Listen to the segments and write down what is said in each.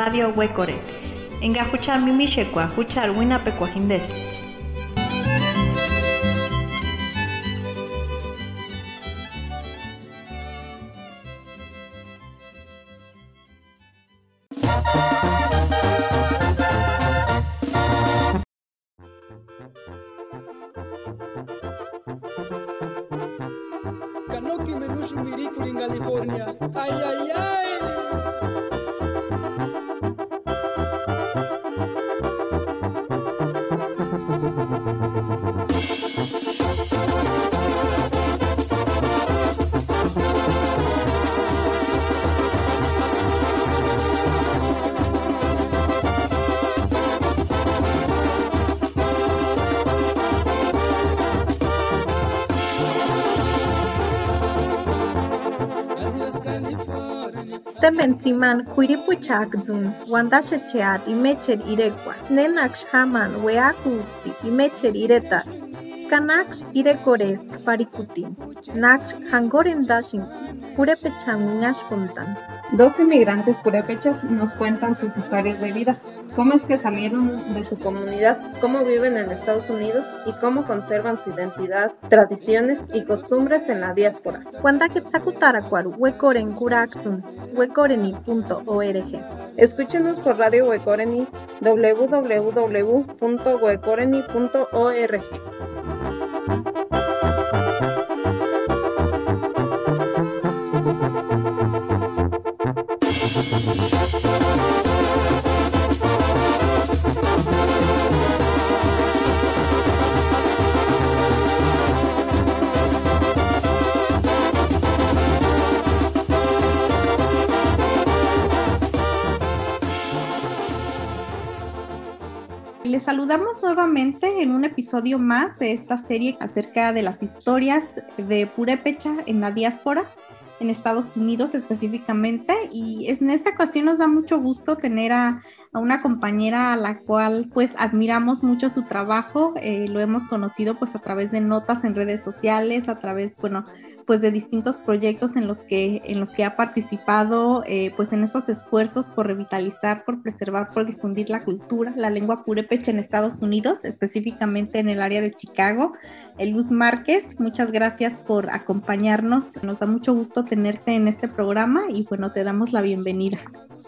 Radio Huecore. Enga huchar mimishekwa, huchar Adiós, California. Temensiman Quiripuchakzun, Wandashecheat, Imecher Irekwa, Nenaksh Haman, Weakusti, Imecher Ireta, Kanaksh Irekoresk, Parikutin, Naksh Hangoren Dashin, Purepechan Puntan. Dos inmigrantes purépechas nos cuentan sus historias de vida, cómo es que salieron de su comunidad, cómo viven en Estados Unidos y cómo conservan su identidad, tradiciones y costumbres en la diáspora. Escúchenos por Radio Huecoreni www.huecoreni.org. Saludamos nuevamente en un episodio más de esta serie acerca de las historias de Purépecha en la diáspora, en Estados Unidos específicamente. Y en esta ocasión nos da mucho gusto tener a, a una compañera a la cual pues admiramos mucho su trabajo. Eh, lo hemos conocido pues a través de notas en redes sociales, a través, bueno, pues de distintos proyectos en los que, en los que ha participado, eh, pues en esos esfuerzos por revitalizar, por preservar, por difundir la cultura, la lengua purépecha en Estados Unidos, específicamente en el área de Chicago. Eh, Luz Márquez, muchas gracias por acompañarnos. Nos da mucho gusto tenerte en este programa y bueno, te damos la bienvenida.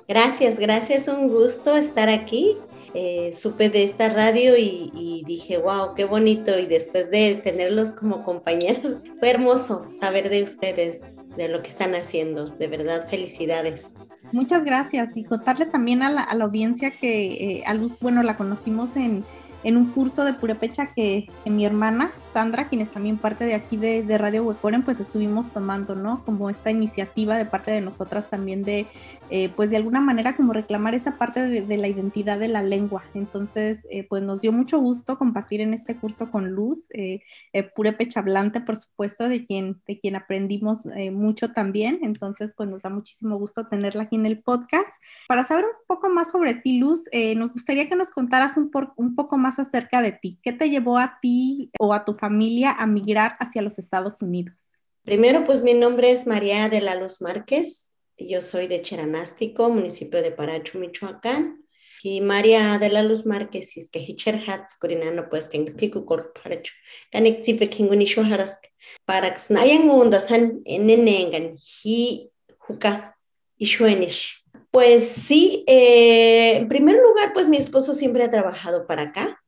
Gracias, gracias, un gusto estar aquí. Eh, supe de esta radio y, dije, wow, qué bonito. Y después de tenerlos como compañeros, fue hermoso saber de ustedes, de lo que están haciendo. De verdad, felicidades. Muchas gracias y contarle también a la, a la audiencia que eh, Luz, bueno, la conocimos en, en un curso de Purepecha que, que mi hermana Sandra, quien es también parte de aquí de, de Radio Huecoren, pues estuvimos tomando, ¿no? Como esta iniciativa de parte de nosotras también de, eh, pues de alguna manera como reclamar esa parte de, de la identidad de la lengua. Entonces, eh, pues nos dio mucho gusto compartir en este curso con Luz, eh, eh, Purepecha Hablante, por supuesto, de quien, de quien aprendimos eh, mucho también. Entonces, pues nos da muchísimo gusto tenerla aquí en el podcast. Para saber un poco más sobre ti, Luz, eh, nos gustaría que nos contaras un, por- un poco más acerca de ti. ¿Qué te llevó a ti o a tu familia a migrar hacia los Estados Unidos? Primero, pues mi nombre es María de la Luz Márquez. Yo soy de Cheranástico, municipio de Paracho, Michoacán. Y María de la Luz Márquez, es que Hicher Hats, Corinano, pues que Pico Cor Paracho. Canek Zipe Kingunisho Harask. Para Xnayan Mundasan, Nenengan, Hi Juca, Ishuenish. Pues sí, eh, en primer lugar, pues mi esposo siempre ha trabajado para acá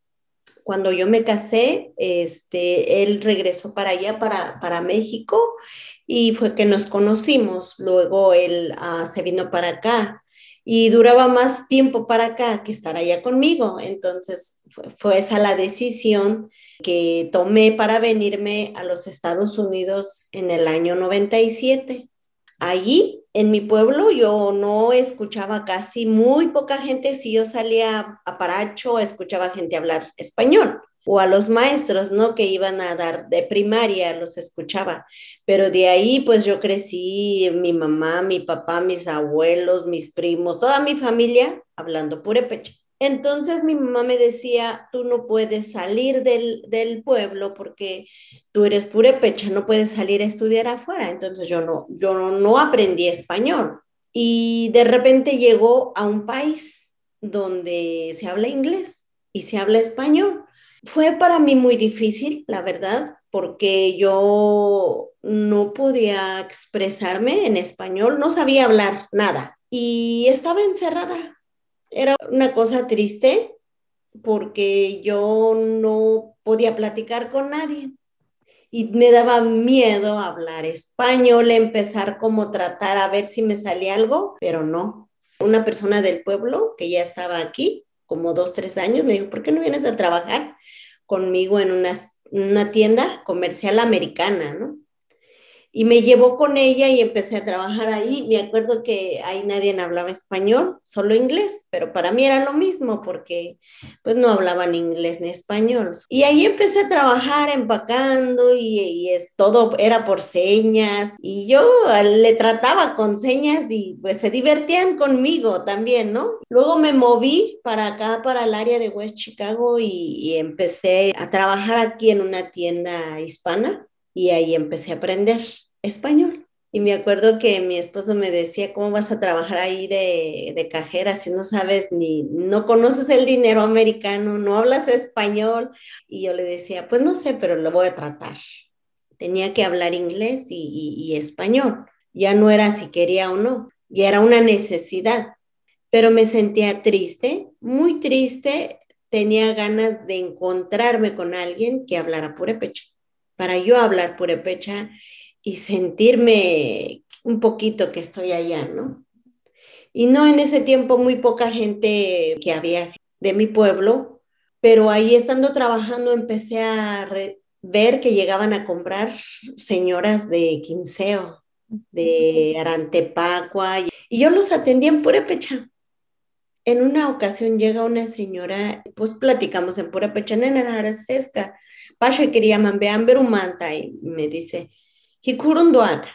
cuando yo me casé, este, él regresó para allá, para, para México, y fue que nos conocimos. Luego él ah, se vino para acá y duraba más tiempo para acá que estar allá conmigo. Entonces fue, fue esa la decisión que tomé para venirme a los Estados Unidos en el año 97. Allí, en mi pueblo, yo no escuchaba casi muy poca gente. Si yo salía a Paracho, escuchaba gente hablar español. O a los maestros, ¿no? Que iban a dar de primaria, los escuchaba. Pero de ahí, pues yo crecí, mi mamá, mi papá, mis abuelos, mis primos, toda mi familia hablando purépecha. Entonces mi mamá me decía, tú no puedes salir del, del pueblo porque tú eres purépecha, no puedes salir a estudiar afuera. Entonces yo no, yo no aprendí español. y de repente llegó a un país donde se habla inglés y se habla español. Fue para mí muy difícil, la verdad, porque yo no podía expresarme en español, no sabía hablar nada y estaba encerrada. Era una cosa triste porque yo no podía platicar con nadie y me daba miedo hablar español, empezar como tratar a ver si me salía algo, pero no. Una persona del pueblo que ya estaba aquí, como dos, tres años, me dijo, ¿por qué no vienes a trabajar conmigo en una, una tienda comercial americana, ¿no? Y me llevó con ella y empecé a trabajar ahí. Me acuerdo que ahí nadie hablaba español, solo inglés, pero para mí era lo mismo porque pues no hablaban inglés ni español. Y ahí empecé a trabajar empacando y, es, todo era por señas y yo le trataba con señas y pues se divertían conmigo también, ¿no? Luego me moví para acá, para el área de West Chicago y, y empecé a trabajar aquí en una tienda hispana y ahí empecé a aprender español. Y me acuerdo que mi esposo me decía, ¿cómo vas a trabajar ahí de, de, cajera si no sabes ni, no conoces el dinero americano, no hablas español? Y yo le decía, pues no sé, pero lo voy a tratar. Tenía que hablar inglés y, español. Ya no era si quería o no, ya era una necesidad. Pero me sentía triste, muy triste. Tenía ganas de encontrarme con alguien que hablara purépecha. Para yo hablar purépecha y sentirme un poquito que estoy allá, ¿no? Y no en ese tiempo muy poca gente que había de mi pueblo, pero ahí estando trabajando empecé a ver que llegaban a comprar señoras de Quinceo, de Arantepacua, y yo los atendía en Purépecha. En una ocasión llega una señora, pues platicamos en Purépecha, en Aracesca, Pasha quería mambean berumanta, y me dice, hikurunduak.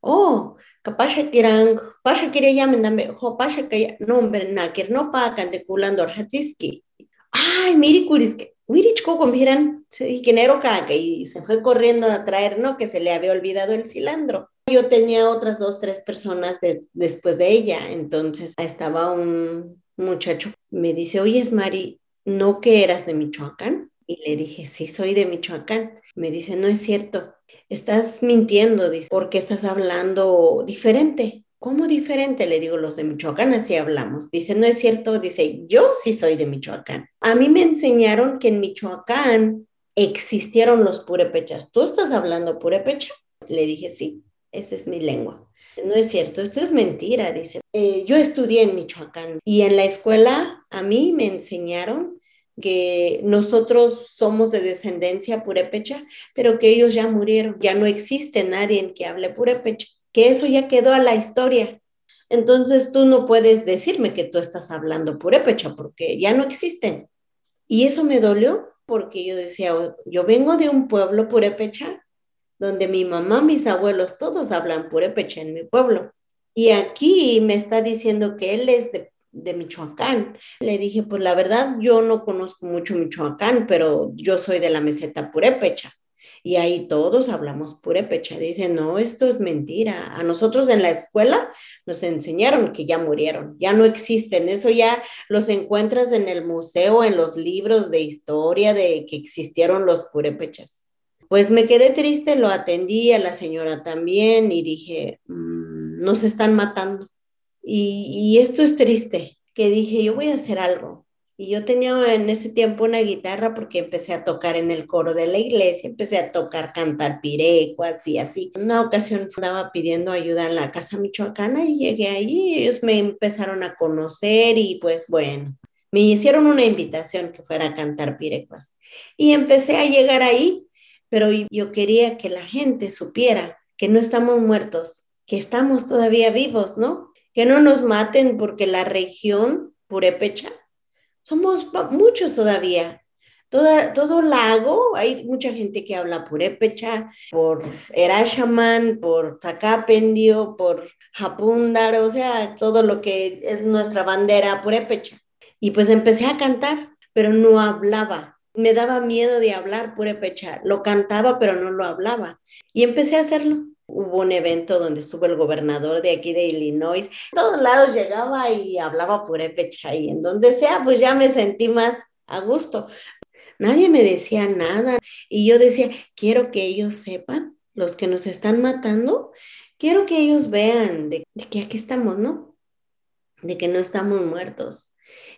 Oh, kapasha kirang, pasha kira yamen dambe, ho pasha kaya nombre nakir no pa kan de kulandor hatiski. Ay, miri kuriske. Wirich coco miran, se genero caca y se fue corriendo a traer, ¿no? Que se le había olvidado el cilantro. Yo tenía otras dos, tres personas después de ella. Entonces estaba un muchacho, me dice, oye, Mari, ¿no que eras de Michoacán? Y le dije, sí, soy de Michoacán. Me dice, no es cierto estás mintiendo, dice, porque estás hablando diferente. ¿Cómo diferente? Le digo, los de Michoacán así hablamos. Dice, no es cierto, dice, yo sí soy de Michoacán. A mí me enseñaron que en Michoacán existieron los purépechas. ¿Tú estás hablando purépecha? Le dije, sí, esa es mi lengua. No es cierto, esto es mentira, dice. Eh, yo estudié en Michoacán y en la escuela a mí me enseñaron que nosotros somos de descendencia purépecha, pero que ellos ya murieron, ya no existe nadie que hable purépecha, que eso ya quedó a la historia. Entonces tú no puedes decirme que tú estás hablando purépecha porque ya no existen. Y eso me dolió porque yo decía, oh, yo vengo de un pueblo purépecha donde mi mamá, mis abuelos, todos hablan purépecha en mi pueblo. Y aquí me está diciendo que él es de de Michoacán. Le dije, pues la verdad, yo no conozco mucho Michoacán, pero yo soy de la meseta purépecha. Y ahí todos hablamos purépecha. Dice, no, esto es mentira. A nosotros en la escuela nos enseñaron que ya murieron, ya no existen. Eso ya los encuentras en el museo, en los libros de historia de que existieron los purépechas. Pues me quedé triste, lo atendí a la señora también y dije, mm, nos están matando y, esto es triste, que dije, yo voy a hacer algo. Y yo tenía en ese tiempo una guitarra porque empecé a tocar en el coro de la iglesia, empecé a tocar, cantar pirecuas y así. Una ocasión andaba pidiendo ayuda en la casa michoacana y llegué ahí y ellos me empezaron a conocer y pues bueno, me hicieron una invitación que fuera a cantar pirecuas. Y empecé a llegar ahí, pero yo quería que la gente supiera que no estamos muertos, que estamos todavía vivos, ¿no? Que no nos maten porque la región purépecha, somos muchos todavía. Toda, todo lago, hay mucha gente que habla purépecha, por Erashaman, por Zacapendio, por Japundar, o sea, todo lo que es nuestra bandera purépecha. Y pues empecé a cantar, pero no hablaba. Me daba miedo de hablar purépecha. Lo cantaba, pero no lo hablaba. Y empecé a hacerlo Hubo un evento donde estuvo el gobernador de aquí de Illinois. todos lados llegaba y hablaba purépecha y en donde sea, pues ya me sentí más a gusto. Nadie me decía nada y yo decía, quiero que ellos sepan, los que nos están matando, quiero que ellos vean de, que aquí estamos, ¿no? De que no estamos muertos.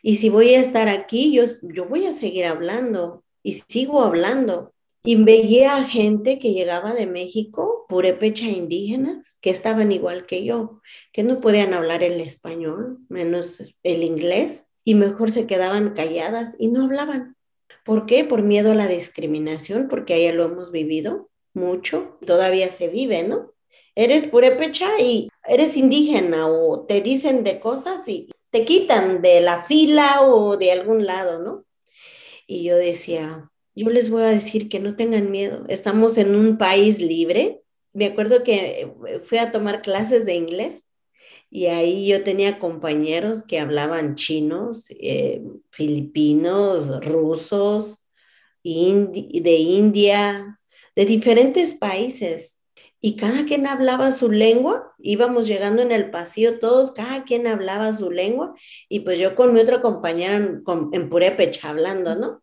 Y si voy a estar aquí, yo, yo voy a seguir hablando y sigo hablando. Y veía gente que llegaba de México, purépecha indígenas, que estaban igual que yo, que no podían hablar el español, menos el inglés, y mejor se quedaban calladas y no hablaban. ¿Por qué? Por miedo a la discriminación, porque allá lo hemos vivido mucho, todavía se vive, ¿no? Eres purépecha y eres indígena o te dicen de cosas y te quitan de la fila o de algún lado, ¿no? Y yo decía, yo les voy a decir que no tengan miedo. Estamos en un país libre. Me acuerdo que fui a tomar clases de inglés y ahí yo tenía compañeros que hablaban chinos, eh, filipinos, rusos, de India, de diferentes países. Y cada quien hablaba su lengua, íbamos llegando en el pasillo todos, cada quien hablaba su lengua, y pues yo con mi otro compañero en, en purépecha hablando, ¿no?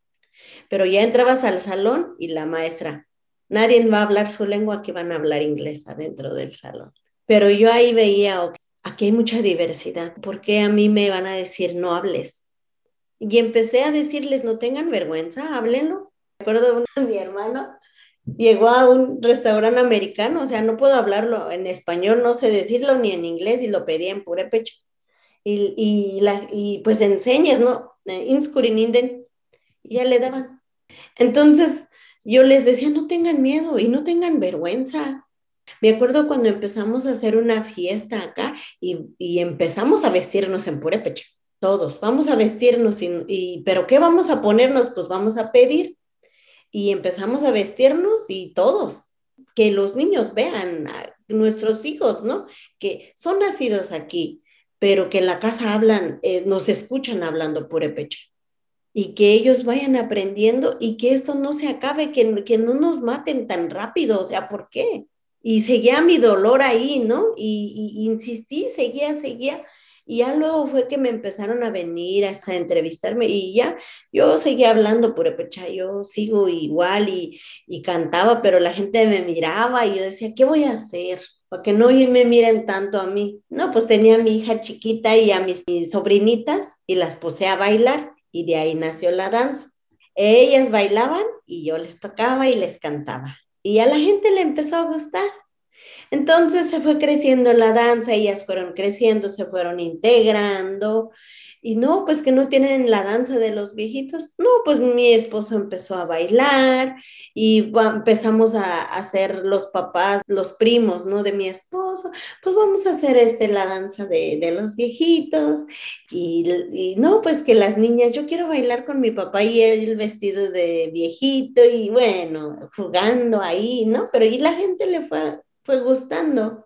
Pero ya entrabas al salón y la maestra, nadie va a hablar su lengua, que van a hablar inglés adentro del salón. Pero yo ahí veía, aquí hay mucha diversidad, ¿por qué a mí me van a decir no hables? Y empecé a decirles, no tengan vergüenza, háblenlo. Me acuerdo de mi hermano, llegó a un restaurante americano, o sea, no puedo hablarlo en español, no sé decirlo ni en inglés y lo pedía en purépecha. Y, y, la, y pues enseñas, ¿no? Eh, Inscurininden, ya le daban. Entonces yo les decía, no tengan miedo y no tengan vergüenza. Me acuerdo cuando empezamos a hacer una fiesta acá y, empezamos a vestirnos en purépecha, todos, vamos a vestirnos, y, pero ¿qué vamos a ponernos? Pues vamos a pedir. Y empezamos a vestirnos y todos, que los niños vean, nuestros hijos, ¿no? Que son nacidos aquí, pero que en la casa hablan, eh, nos escuchan hablando purépecha y que ellos vayan aprendiendo y que esto no se acabe, que, que no nos maten tan rápido, o sea, ¿por qué? Y seguía mi dolor ahí, ¿no? Y, insistí, seguía, seguía. Y ya luego fue que me empezaron a venir a, a entrevistarme y ya yo seguía hablando purépecha, yo sigo igual y, y cantaba, pero la gente me miraba y yo decía, ¿qué voy a hacer? Para que no me miren tanto a mí. No, pues tenía a mi hija chiquita y a mis sobrinitas y las puse a bailar y de ahí nació la danza. Ellas bailaban y yo les tocaba y les cantaba. Y a la gente le empezó a gustar. Entonces se fue creciendo la danza, ellas fueron creciendo, se fueron integrando y no, pues que no tienen la danza de los viejitos. No, pues mi esposo empezó a bailar y empezamos a hacer los papás, los primos, ¿no? De mi esposo. Pues vamos a hacer este, la danza de, de los viejitos. Y, no, pues que las niñas, yo quiero bailar con mi papá y él vestido de viejito y bueno, jugando ahí, ¿no? Pero y la gente le fue, fue gustando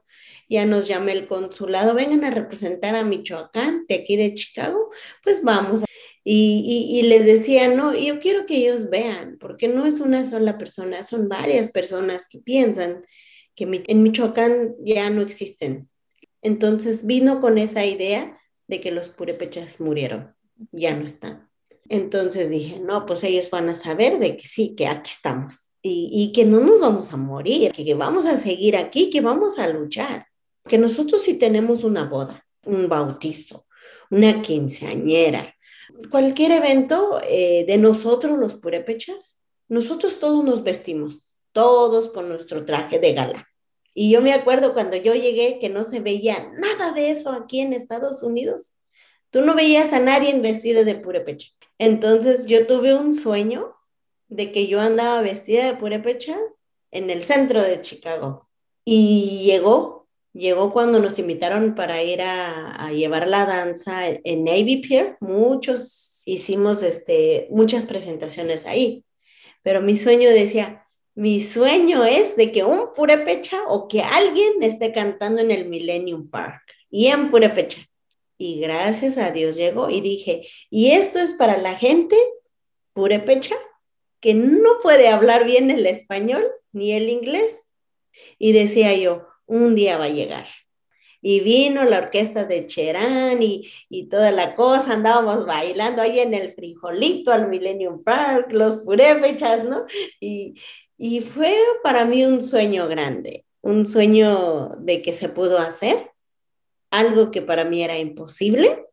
ya nos llama el consulado, vengan a representar a Michoacán, de aquí de Chicago, pues vamos. Y, les decía, no, yo quiero que ellos vean, porque no es una sola persona, son varias personas que piensan que en Michoacán ya no existen. Entonces vino con esa idea de que los purépechas murieron, ya no están. Entonces dije, no, pues ellos van a saber de que sí, que aquí estamos y, y, que no nos vamos a morir, que vamos a seguir aquí, que vamos a luchar que nosotros si tenemos una boda, un bautizo, una quinceañera, cualquier evento eh, de nosotros los purépechas, nosotros todos nos vestimos, todos con nuestro traje de gala. Y yo me acuerdo cuando yo llegué que no se veía nada de eso aquí en Estados Unidos. Tú no veías a nadie vestida de purépecha. Entonces yo tuve un sueño de que yo andaba vestida de purépecha en el centro de Chicago. Y llegó llegó cuando nos invitaron para ir a, llevar la danza en Navy Pier. Muchos hicimos este, muchas presentaciones ahí, pero mi sueño decía, mi sueño es de que un purépecha o que alguien esté cantando en el Millennium Park y en purépecha. Y gracias a Dios llegó y dije, y esto es para la gente purépecha que no puede hablar bien el español ni el inglés. Y decía yo, un día va a llegar. Y vino la orquesta de Cherán y, y toda la cosa, andábamos bailando ahí en el frijolito al Millennium Park, los purépechas, ¿no? Y, y fue para mí un sueño grande, un sueño de que se pudo hacer, algo que para mí era imposible,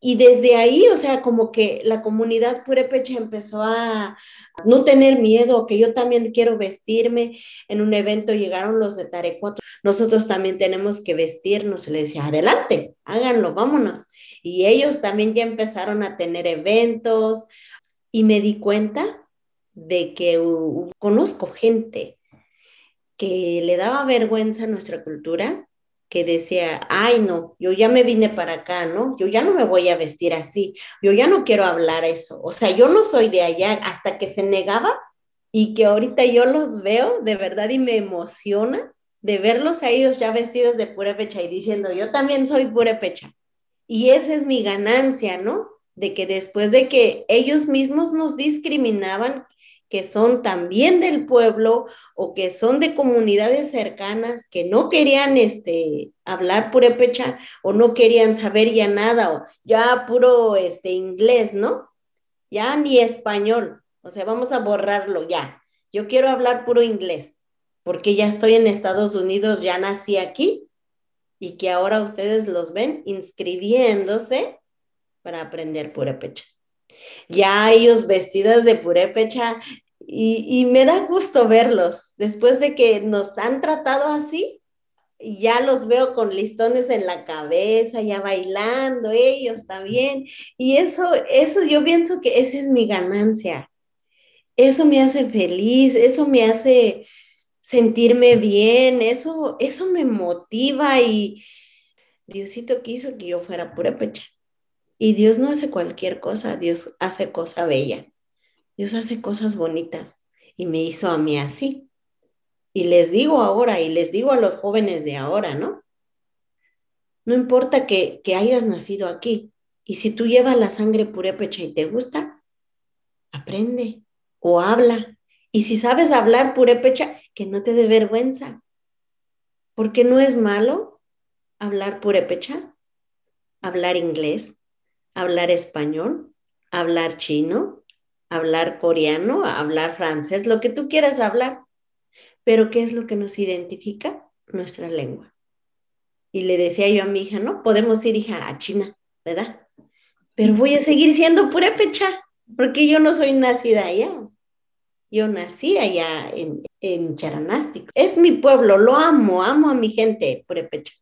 y desde ahí, o sea, como que la comunidad purépecha empezó a no tener miedo, que yo también quiero vestirme. En un evento llegaron los de Tarecuato, nosotros también tenemos que vestirnos. Les decía, adelante, háganlo, vámonos. Y ellos también ya empezaron a tener eventos y me di cuenta de que conozco gente que le daba vergüenza a nuestra cultura que decía, ay no, yo ya me vine para acá, ¿no? Yo ya no me voy a vestir así, yo ya no quiero hablar eso. O sea, yo no soy de allá hasta que se negaba y que ahorita yo los veo de verdad y me emociona de verlos a ellos ya vestidos de purépecha y diciendo, yo también soy purépecha. Y esa es mi ganancia, ¿no? De que después de que ellos mismos nos discriminaban, que son también del pueblo o que son de comunidades cercanas que no querían este, hablar purépecha o no querían saber ya nada o ya puro este, inglés, ¿no? Ya ni español. O sea, vamos a borrarlo ya. Yo quiero hablar puro inglés porque ya estoy en Estados Unidos, ya nací aquí y que ahora ustedes los ven inscribiéndose para aprender purépecha ya ellos vestidos de purépecha y, y me da gusto verlos. Después de que nos han tratado así, ya los veo con listones en la cabeza, ya bailando ellos también. Y eso, eso yo pienso que esa es mi ganancia. Eso me hace feliz, eso me hace sentirme bien, eso, eso me motiva y Diosito quiso que yo fuera purépecha. Y Dios no hace cualquier cosa, Dios hace cosa bella. Dios hace cosas bonitas y me hizo a mí así. Y les digo ahora, y les digo a los jóvenes de ahora, ¿no? No importa que, que hayas nacido aquí. Y si tú llevas la sangre purépecha y te gusta, aprende o habla. Y si sabes hablar purépecha, que no te dé vergüenza. Porque no es malo hablar purépecha, hablar inglés, hablar español, hablar chino, hablar coreano, hablar francés, lo que tú quieras hablar. Pero ¿qué es lo que nos identifica? Nuestra lengua. Y le decía yo a mi hija, no, podemos ir hija a China, ¿verdad? Pero voy a seguir siendo purépecha, porque yo no soy nacida allá. Yo nací allá en, en Charanástico. Es mi pueblo, lo amo, amo a mi gente purépecha.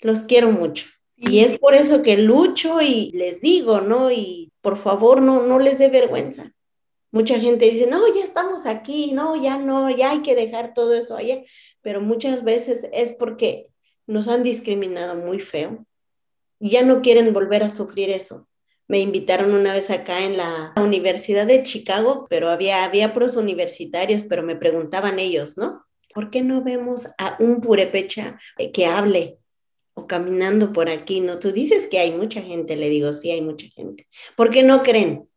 Los quiero mucho. Y es por eso que lucho y les digo, ¿no? Y por favor, no, no les dé vergüenza. Mucha gente dice, no, ya estamos aquí, no, ya no, ya hay que dejar todo eso allá. Pero muchas veces es porque nos han discriminado muy feo y ya no quieren volver a sufrir eso. Me invitaron una vez acá en la Universidad de Chicago, pero había, había pros universitarios, pero me preguntaban ellos, ¿no? ¿Por qué no vemos a un purepecha que hable? O caminando por aquí, ¿no? Tú dices que hay mucha gente, le digo, sí, hay mucha gente. ¿Por qué no creen?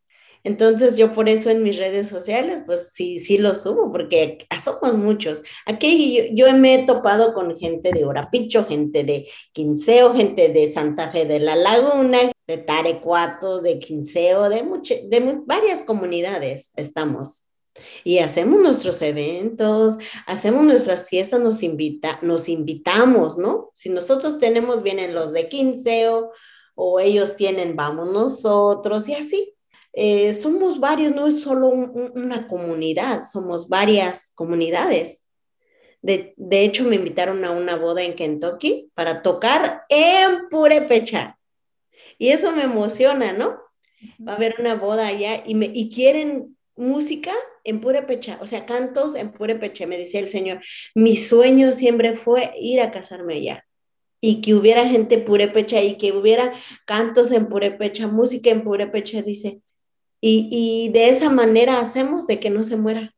Entonces yo por eso en mis redes sociales, pues sí, sí lo subo, porque somos muchos. Aquí yo, me he topado con gente de Orapicho, gente de Quinceo, gente de Santa Fe de la Laguna, de Tarecuato, de Quinceo, de, de varias comunidades estamos. Y hacemos nuestros eventos, hacemos nuestras fiestas, nos, invita, nos invitamos, ¿no? Si nosotros tenemos, vienen los de quinceo o ellos tienen, vamos nosotros y así. Eh, somos varios, no es solo una comunidad, somos varias comunidades. De, de, hecho, me invitaron a una boda en Kentucky para tocar en Purepecha. Y eso me emociona, ¿no? Va a haber una boda allá y, me, y quieren música en purépecha, o sea, cantos en purépecha, me decía el Señor. Mi sueño siempre fue ir a casarme allá y que hubiera gente purépecha y que hubiera cantos en purépecha, música en purépecha, dice. Y, y de esa manera hacemos de que no se muera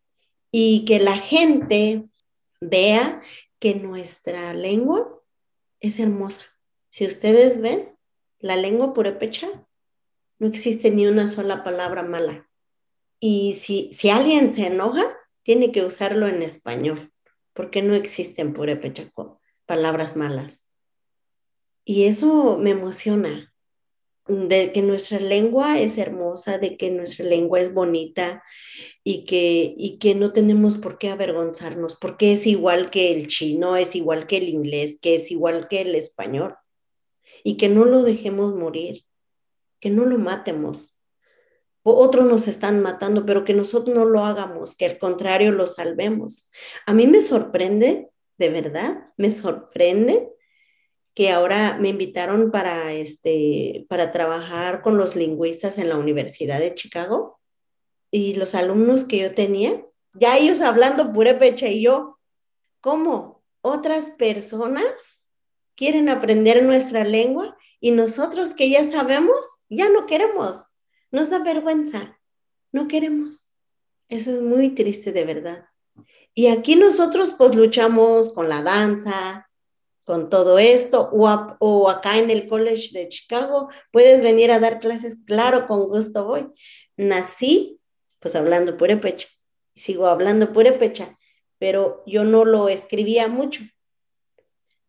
y que la gente vea que nuestra lengua es hermosa. Si ustedes ven, la lengua purépecha no existe ni una sola palabra mala. Y si, si alguien se enoja, tiene que usarlo en español, porque no existe en purépecha palabras malas. Y eso me emociona, de que nuestra lengua es hermosa, de que nuestra lengua es bonita y que, y que no tenemos por qué avergonzarnos, porque es igual que el chino, es igual que el inglés, que es igual que el español, y que no lo dejemos morir, que no lo matemos. Otros nos están matando, pero que nosotros no lo hagamos, que al contrario lo salvemos. A mí me sorprende, de verdad, me sorprende que ahora me invitaron para, este, para trabajar con los lingüistas en la Universidad de Chicago y los alumnos que yo tenía, ya ellos hablando purépecha y yo, ¿cómo? Otras personas quieren aprender nuestra lengua y nosotros que ya sabemos, ya no queremos. Nos da vergüenza, no queremos. Eso es muy triste de verdad. Y aquí nosotros pues luchamos con la danza, con todo esto, o, acá en el College de Chicago, puedes venir a dar clases, claro, con gusto voy. Nací, pues hablando purépecha, sigo hablando purépecha, pero yo no lo escribía mucho.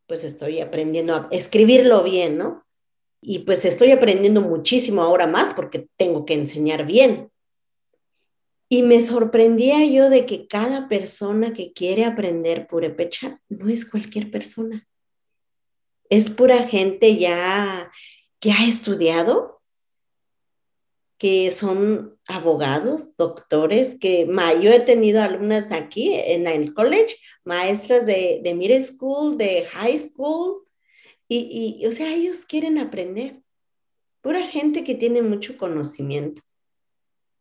Pues estoy aprendiendo a escribirlo bien, ¿no? Y pues estoy aprendiendo muchísimo ahora más porque tengo que enseñar bien. Y me sorprendía yo de que cada persona que quiere aprender purépecha no es cualquier persona es pura gente ya que ha estudiado, que son abogados, doctores, que yo he tenido alumnas aquí en el college, maestras de, de middle school, de high school, y, y, o sea, ellos quieren aprender. Pura gente que tiene mucho conocimiento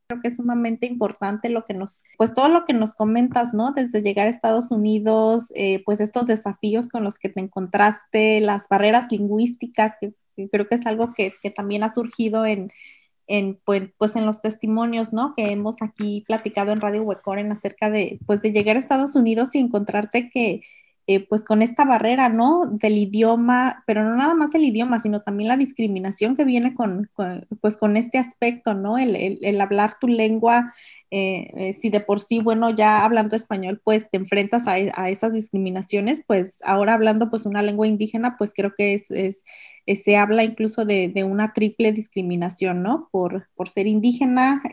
creo que es sumamente importante lo que nos, pues todo lo que nos comentas, ¿no? Desde llegar a Estados Unidos, eh, pues estos desafíos con los que te encontraste, las barreras lingüísticas, que, creo que es algo que, que también ha surgido en, en, pues, pues, en los testimonios, ¿no? Que hemos aquí platicado en Radio Huecoren acerca de, pues de llegar a Estados Unidos y encontrarte que eh, pues con esta barrera, ¿no? Del idioma, pero no nada más el idioma, sino también la discriminación que viene con, pues con este aspecto, ¿no? El, el, hablar tu lengua, eh, eh, si de por sí, bueno, ya hablando español, pues te enfrentas a, a, esas discriminaciones, pues ahora hablando pues una lengua indígena, pues creo que es, es se habla incluso de, de, una triple discriminación, ¿no? Por, por ser indígena,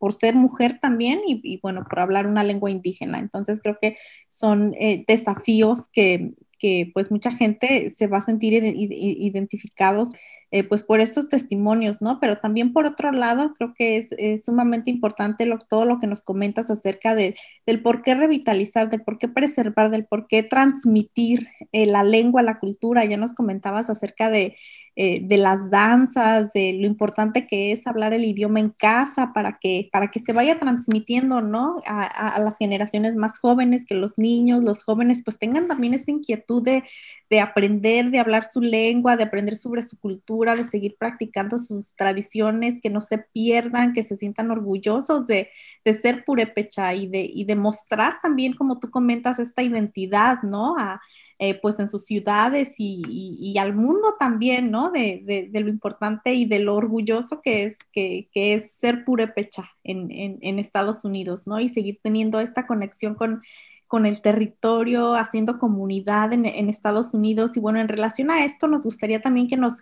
por ser mujer también y, bueno, por hablar una lengua indígena. Entonces creo que son eh, desafíos que, que, pues mucha gente se va a sentir identificados eh, pues por estos testimonios, ¿no? Pero también por otro lado, creo que es, sumamente importante todo lo que nos comentas acerca de, del por qué revitalizar, del por qué preservar, del por qué transmitir eh, la lengua, la cultura. Ya nos comentabas acerca de, eh, de las danzas, de lo importante que es hablar el idioma en casa para que, para que se vaya transmitiendo, ¿no? A, a las generaciones más jóvenes, que los niños, los jóvenes, pues tengan también esta inquietud de, de aprender, de hablar su lengua, de aprender sobre su cultura, de seguir practicando sus tradiciones, que no se pierdan, que se sientan orgullosos de, ser purépecha y de, y de mostrar también, como tú comentas, esta identidad, ¿no? A, eh, pues en sus ciudades y, al mundo también, ¿no? De, lo importante y de lo orgulloso que es, que, es ser purépecha en, en Estados Unidos, ¿no? Y seguir teniendo esta conexión con con el territorio, haciendo comunidad en, Estados Unidos. Y bueno, en relación a esto, nos gustaría también que nos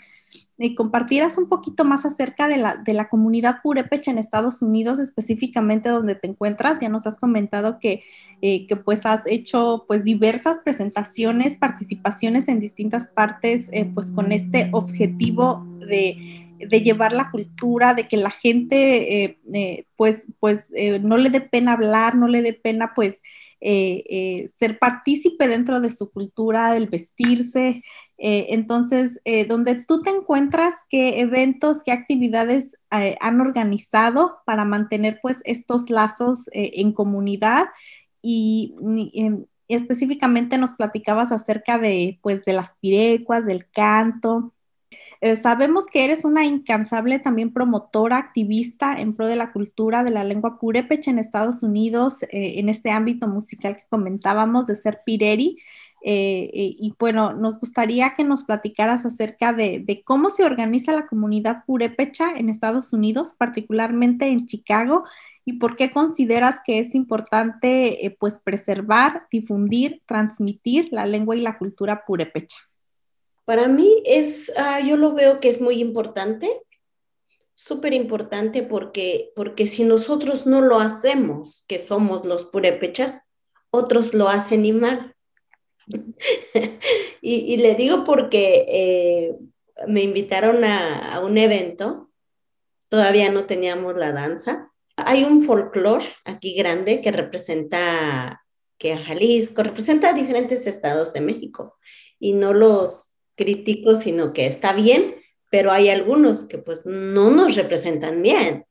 eh, compartieras un poquito más acerca de la, de la comunidad purépecha en Estados Unidos, específicamente donde te encuentras. Ya nos has comentado que, eh, que pues has hecho pues diversas presentaciones, participaciones en distintas partes, eh, pues con este objetivo de de llevar la cultura, de que la gente pues, pues no le dé pena hablar, no le dé pena pues eh, eh, ser partícipe dentro de su cultura, del vestirse. Eh, entonces, donde tú te encuentras, qué eventos, qué actividades han organizado para mantener pues estos lazos en comunidad y, em, específicamente nos platicabas acerca de pues de las pirecuas, del canto, eh, sabemos que eres una incansable también promotora, activista en pro de la cultura de la lengua purépecha en Estados Unidos, eh, en este ámbito musical que comentábamos de ser pireri. Eh, y bueno, nos gustaría que nos platicaras acerca de, cómo se organiza la comunidad purépecha en Estados Unidos, particularmente en Chicago, ¿Y por qué consideras que es importante eh, pues preservar, difundir, transmitir la lengua y la cultura purépecha? Para mí es, uh, yo lo veo que es muy importante, súper importante porque, porque si nosotros no lo hacemos, que somos los purépechas, otros lo hacen y mal. y, le digo porque eh, me invitaron a, a, un evento, todavía no teníamos la danza. Hay un folclore aquí grande que representa que a Jalisco, representa a diferentes estados de México y no los critico, sino que está bien, pero hay algunos que pues no nos representan bien.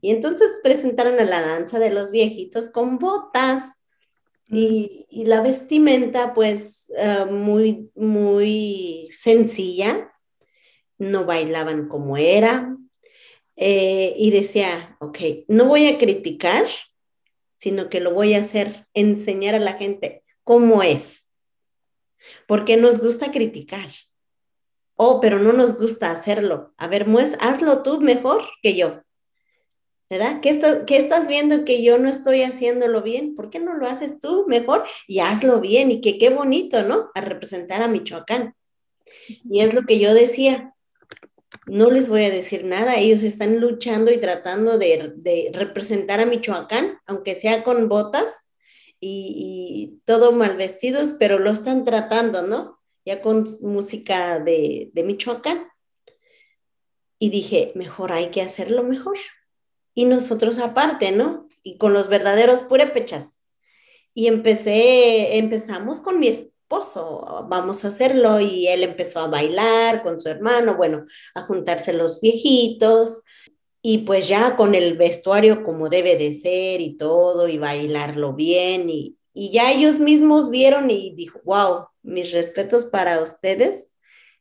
Y entonces presentaron a la danza de los viejitos con botas y, y la vestimenta pues uh, muy, muy sencilla, no bailaban como era. Eh, y decía, ok, no voy a criticar, sino que lo voy a hacer, enseñar a la gente cómo es. Porque nos gusta criticar. Oh, pero no nos gusta hacerlo. A ver, hazlo tú mejor que yo. ¿Verdad? ¿Qué, está, ¿Qué estás viendo que yo no estoy haciéndolo bien? ¿Por qué no lo haces tú mejor y hazlo bien? Y que qué bonito, ¿no? A representar a Michoacán. Y es lo que yo decía. No les voy a decir nada. Ellos están luchando y tratando de, representar a Michoacán, aunque sea con botas y, y todo mal vestidos, pero lo están tratando, ¿no? ya con música de Michoacán. Y dije, mejor hay que hacerlo mejor. Y nosotros aparte, ¿no? Y con los verdaderos purépechas. Y empecé, empezamos con mi esposo, vamos a hacerlo. Y él empezó a bailar con su hermano, bueno, a juntarse los viejitos. Y pues ya con el vestuario como debe de ser y todo, y bailarlo bien. Y, y ya ellos mismos vieron y dijo, wow, mis respetos para ustedes.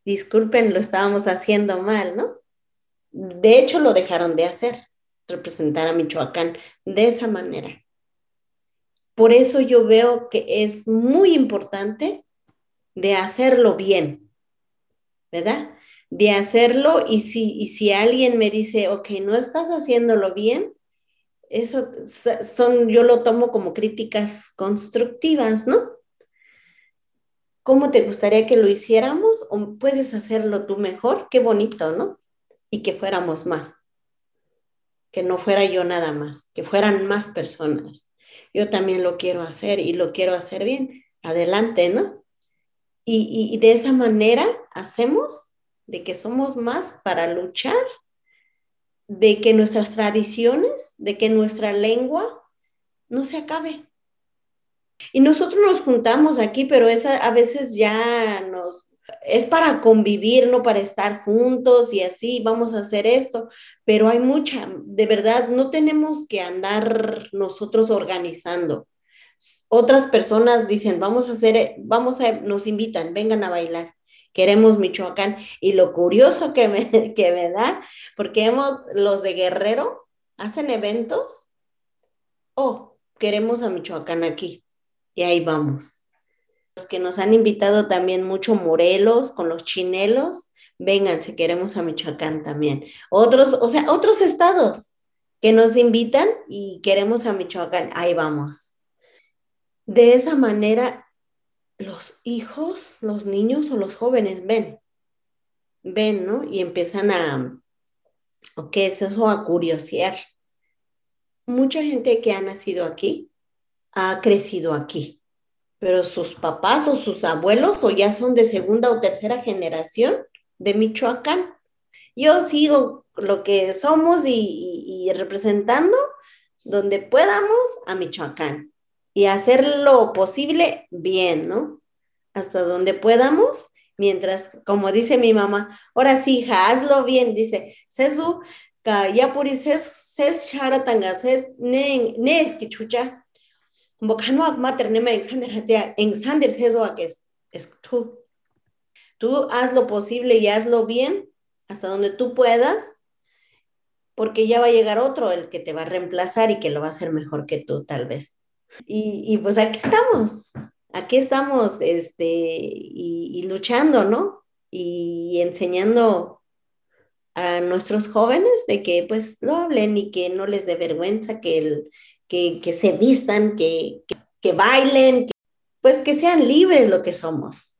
Disculpen, lo estábamos haciendo mal, ¿no? De hecho, lo dejaron de hacer, representar a Michoacán de esa manera. Por eso yo veo que es muy importante de hacerlo bien, ¿verdad? De hacerlo y si, y si alguien me dice, ok, no estás haciéndolo bien, eso son, yo lo tomo como críticas constructivas, ¿no? ¿Cómo te gustaría que lo hiciéramos? ¿O puedes hacerlo tú mejor? Qué bonito, ¿no? Y que fuéramos más. Que no fuera yo nada más, que fueran más personas. Yo también lo quiero hacer y lo quiero hacer bien. Adelante, ¿no? Y, y, de esa manera hacemos de que somos más para luchar, de que nuestras tradiciones, de que nuestra lengua no se acabe, y nosotros nos juntamos aquí, pero esa a veces ya nos es para convivir, no para estar juntos y así vamos a hacer esto, pero hay mucha, de verdad, no tenemos que andar nosotros organizando. Otras personas dicen, vamos a hacer, vamos a, nos invitan, vengan a bailar, queremos Michoacán. Y lo curioso que me, que me da, porque los de Guerrero hacen eventos, oh, queremos a Michoacán aquí y ahí vamos. Que nos han invitado también mucho Morelos con los chinelos, vénganse, queremos a Michoacán también. Otros, o sea, otros estados que nos invitan y queremos a Michoacán, ahí vamos. De esa manera, los hijos, los niños o los jóvenes ven, ven, ¿no? Y empiezan a, ¿o qué es eso? A curiosear. Mucha gente que ha nacido aquí ha crecido aquí, pero sus papás o sus abuelos o ya son de segunda o tercera generación de Michoacán. Yo sigo lo que somos y, representando donde podamos a Michoacán y hacer lo posible bien, ¿no? Hasta donde podamos, mientras, como dice mi mamá, ahora sí, hija, hazlo bien, dice, Sesu, ya puri ses, ses charatanga, ses, ne, ne es que chucha, es, tú. Tú haz lo posible y hazlo bien hasta donde tú puedas, porque ya va a llegar otro el que te va a reemplazar y que lo va a hacer mejor que tú, tal vez. Y, y pues aquí estamos, aquí estamos este, y, y luchando, ¿no? Y enseñando a nuestros jóvenes de que pues lo hablen y que no les dé vergüenza, que, el, que, que, se vistan, que, que, que bailen, pues que sean libres lo que somos.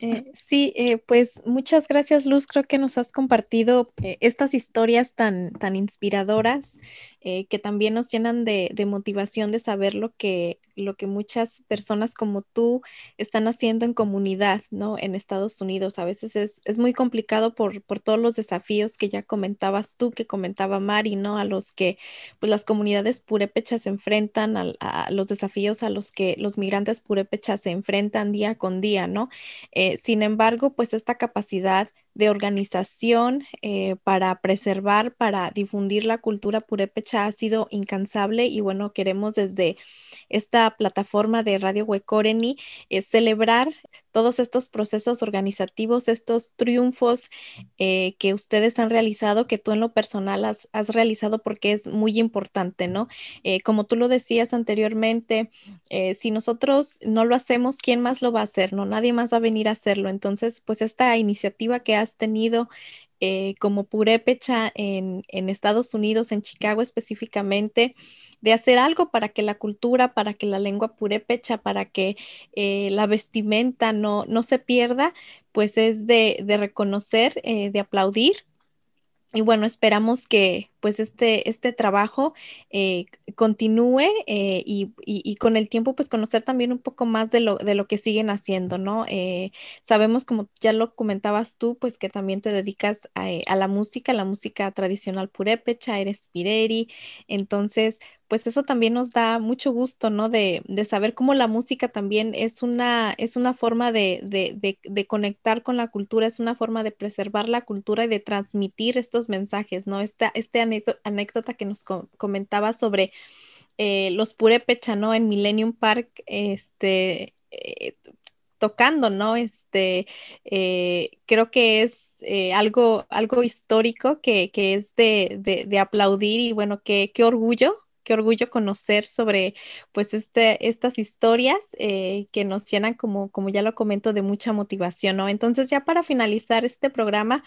Eh, sí, eh, pues muchas gracias Luz. Creo que nos has compartido eh, estas historias tan, tan inspiradoras que también nos llenan de, de, motivación de saber lo que, lo que muchas personas como tú están haciendo en comunidad, ¿no? En Estados Unidos. A veces es, es muy complicado por, por, todos los desafíos que ya comentabas tú, que comentaba Mari, ¿no? A los que pues las comunidades purépechas se enfrentan, a, los desafíos a los que los migrantes purépechas se enfrentan día con día, ¿no? Eh, sin embargo, pues esta capacidad de organización eh, para preservar, para difundir la cultura purépecha ha sido incansable y bueno, queremos desde esta plataforma de Radio Huecoreni eh, celebrar todos estos procesos organizativos, estos triunfos eh, que ustedes han realizado, que tú en lo personal has, realizado porque es muy importante, ¿no? Eh, como tú lo decías anteriormente, eh, si nosotros no lo hacemos, ¿quién más lo va a hacer? No, nadie más va a venir a hacerlo. Entonces, pues esta iniciativa que has tenido eh, como Purépecha en, en, Estados Unidos, en Chicago específicamente, de hacer algo para que la cultura, para que la lengua purépecha, para que eh, la vestimenta no, no se pierda, pues es de, de reconocer, eh, de aplaudir. Y bueno, esperamos que pues este, este trabajo eh, continúe eh, y, y, con el tiempo pues conocer también un poco más de lo, de lo que siguen haciendo, ¿no? Eh, sabemos, como ya lo comentabas tú, pues que también te dedicas a, a la música, la música tradicional purépecha, eres pireri, entonces pues eso también nos da mucho gusto, ¿no? De, de, saber cómo la música también es una, es una forma de, de, de, conectar con la cultura, es una forma de preservar la cultura y de transmitir estos mensajes, ¿no? Esta, este anécdota, que nos co comentaba sobre eh, los Purepecha, ¿no? En Millennium Park, este... Eh, tocando, ¿no? Este, eh, creo que es algo, algo histórico que, que es de, de, aplaudir y bueno, qué, qué orgullo qué orgullo conocer sobre pues este, estas historias que nos llenan como, como ya lo comento de mucha motivación, ¿no? Entonces ya para finalizar este programa,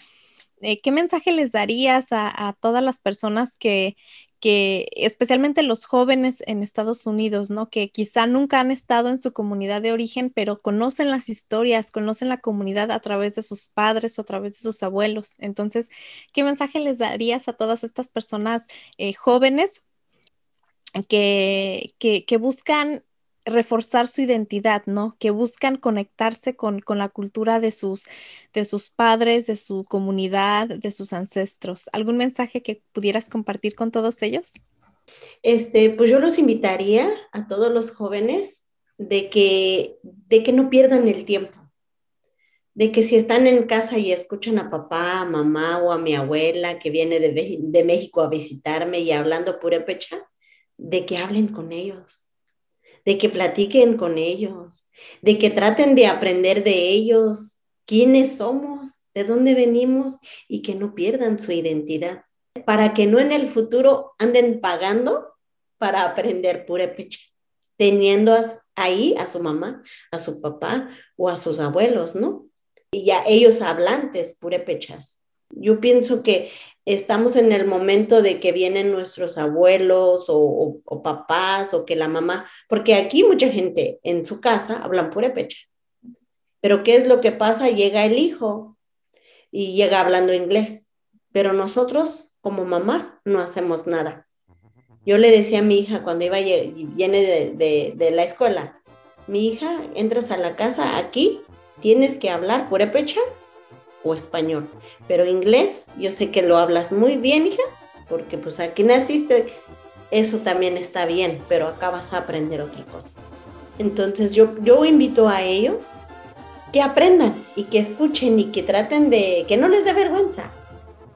eh, ¿qué mensaje les darías a, todas las personas que, que, especialmente los jóvenes en Estados Unidos, ¿no? Que quizá nunca han estado en su comunidad de origen, pero conocen las historias, conocen la comunidad a través de sus padres o a través de sus abuelos. Entonces, ¿qué mensaje les darías a todas estas personas eh, jóvenes que, que, buscan reforzar su identidad, ¿no? Que buscan conectarse con, con, la cultura de sus, de sus padres, de su comunidad, de sus ancestros. ¿Algún mensaje que pudieras compartir con todos ellos? Este, pues yo los invitaría a todos los jóvenes de que, de que no pierdan el tiempo, de que si están en casa y escuchan a papá, a mamá o a mi abuela que viene de, de México a visitarme y hablando purépecha, de que hablen con ellos, de que platiquen con ellos, de que traten de aprender de ellos quiénes somos, de dónde venimos y que no pierdan su identidad, para que no en el futuro anden pagando para aprender purépecha, teniendo ahí a su mamá, a su papá o a sus abuelos, ¿no? Y ya ellos hablantes purépechas. Yo pienso que estamos en el momento de que vienen nuestros abuelos o, papás o que la mamá, porque aquí mucha gente en su casa hablan purépecha. Pero ¿qué es lo que pasa? Llega el hijo y llega hablando inglés, pero nosotros como mamás no hacemos nada. Yo le decía a mi hija cuando iba viene de, de, de la escuela, mi hija, entras a la casa aquí, tienes que hablar purépecha o español. Pero inglés, yo sé que lo hablas muy bien, hija, porque pues aquí naciste, eso también está bien, pero acá vas a aprender otra cosa. Entonces yo, yo invito a ellos que aprendan y que escuchen y que traten de, que no les dé vergüenza,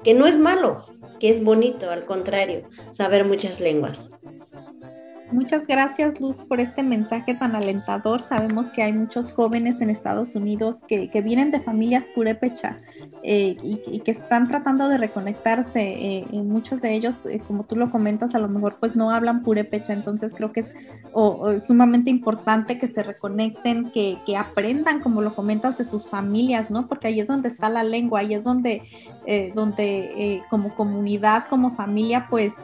que no es malo, que es bonito, al contrario, saber muchas lenguas. Muchas gracias, Luz, por este mensaje tan alentador. Sabemos que hay muchos jóvenes en Estados Unidos que, que vienen de familias purépecha eh, y, que están tratando de reconectarse. Eh, muchos de ellos, eh, como tú lo comentas, a lo mejor pues no hablan purépecha. Entonces creo que es sumamente importante que se reconecten, que, que, aprendan, como lo comentas, de sus familias, ¿no? Porque ahí es donde está la lengua, ahí es donde eh, donde eh, como comunidad, como familia, pues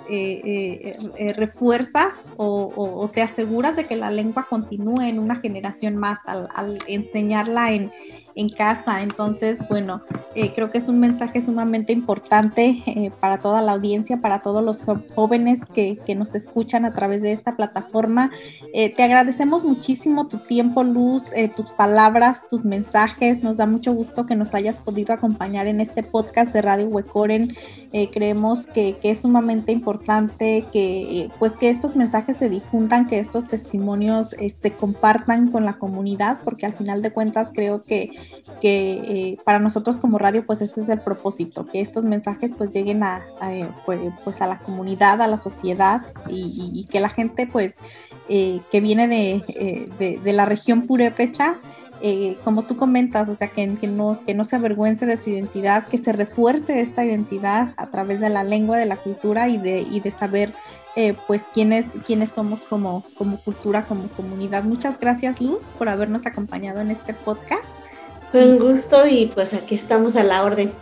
refuerzas o, te aseguras de que la lengua continúe en una generación más al enseñarla en, en casa. Entonces, bueno, eh, creo que es un mensaje sumamente importante eh, para toda la audiencia, para todos los jóvenes que, nos escuchan a través de esta plataforma. Eh, te agradecemos muchísimo tu tiempo, Luz, tus palabras, tus mensajes. Nos da mucho gusto que nos hayas podido acompañar en este podcast de Radio Huecoren. creemos que, que, es sumamente importante que, pues, que estos mensajes se difundan, que estos testimonios se compartan con la comunidad, porque al final de cuentas creo que que eh, para nosotros como radio pues ese es el propósito, que estos mensajes pues lleguen a, eh, pues, pues, a la comunidad, a la sociedad y, que la gente pues eh, que viene de, de, la región purépecha como tú comentas, o sea, que, que, no, que no se avergüence de su identidad, que se refuerce esta identidad a través de la lengua, de la cultura y de, y de saber pues quiénes, quiénes somos como, como cultura, como comunidad. Muchas gracias Luz por habernos acompañado en este podcast. Un gusto y pues aquí estamos a la orden.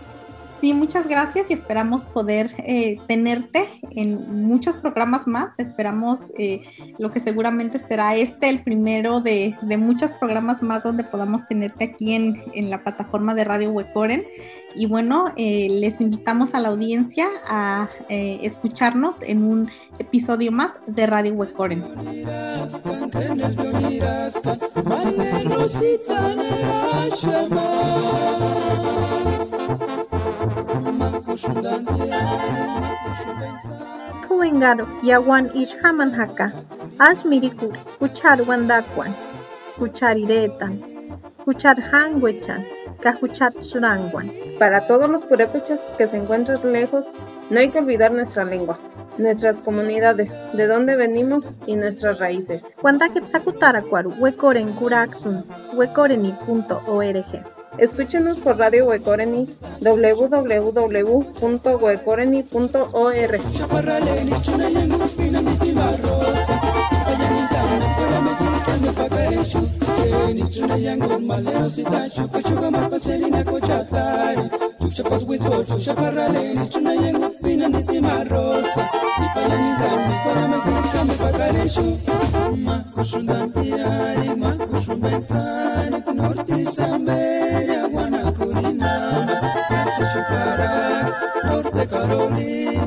Sí, muchas gracias y esperamos poder eh, tenerte en muchos programas más. Esperamos eh, lo que seguramente será este, el primero de, muchos programas más donde podamos tenerte aquí en, en la plataforma de Radio Huecoren. Y bueno, eh, les invitamos a la audiencia a escucharnos en un episodio más de Radio Huecoren. Tuengaro yawan ishaman haka, asmirikur, kuchar wandakwan, kuchariretan, kuchar hangwechan, Para todos los purépechas que se encuentran lejos, no hay que olvidar nuestra lengua nuestras comunidades, de dónde venimos y nuestras raíces. Huecoreni.org. Escúchenos por Radio Huecoreni, www.huecoreni.org. pakareshu ni chuna yangon malero sitashu Kachuga mapaseri na kochatari Chuksha paswizbo, chuksha paraleni Chuna yangon pina niti marosa. Nipayanidam, niparame kukame pakareshu Ma kushunda tiari, ma kushumbetsani Kunorti samberi, wana kulinama Nasa chukaras, norte karolina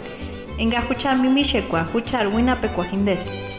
Enga huchar mimishekwa, huchar wina pekwa hindest.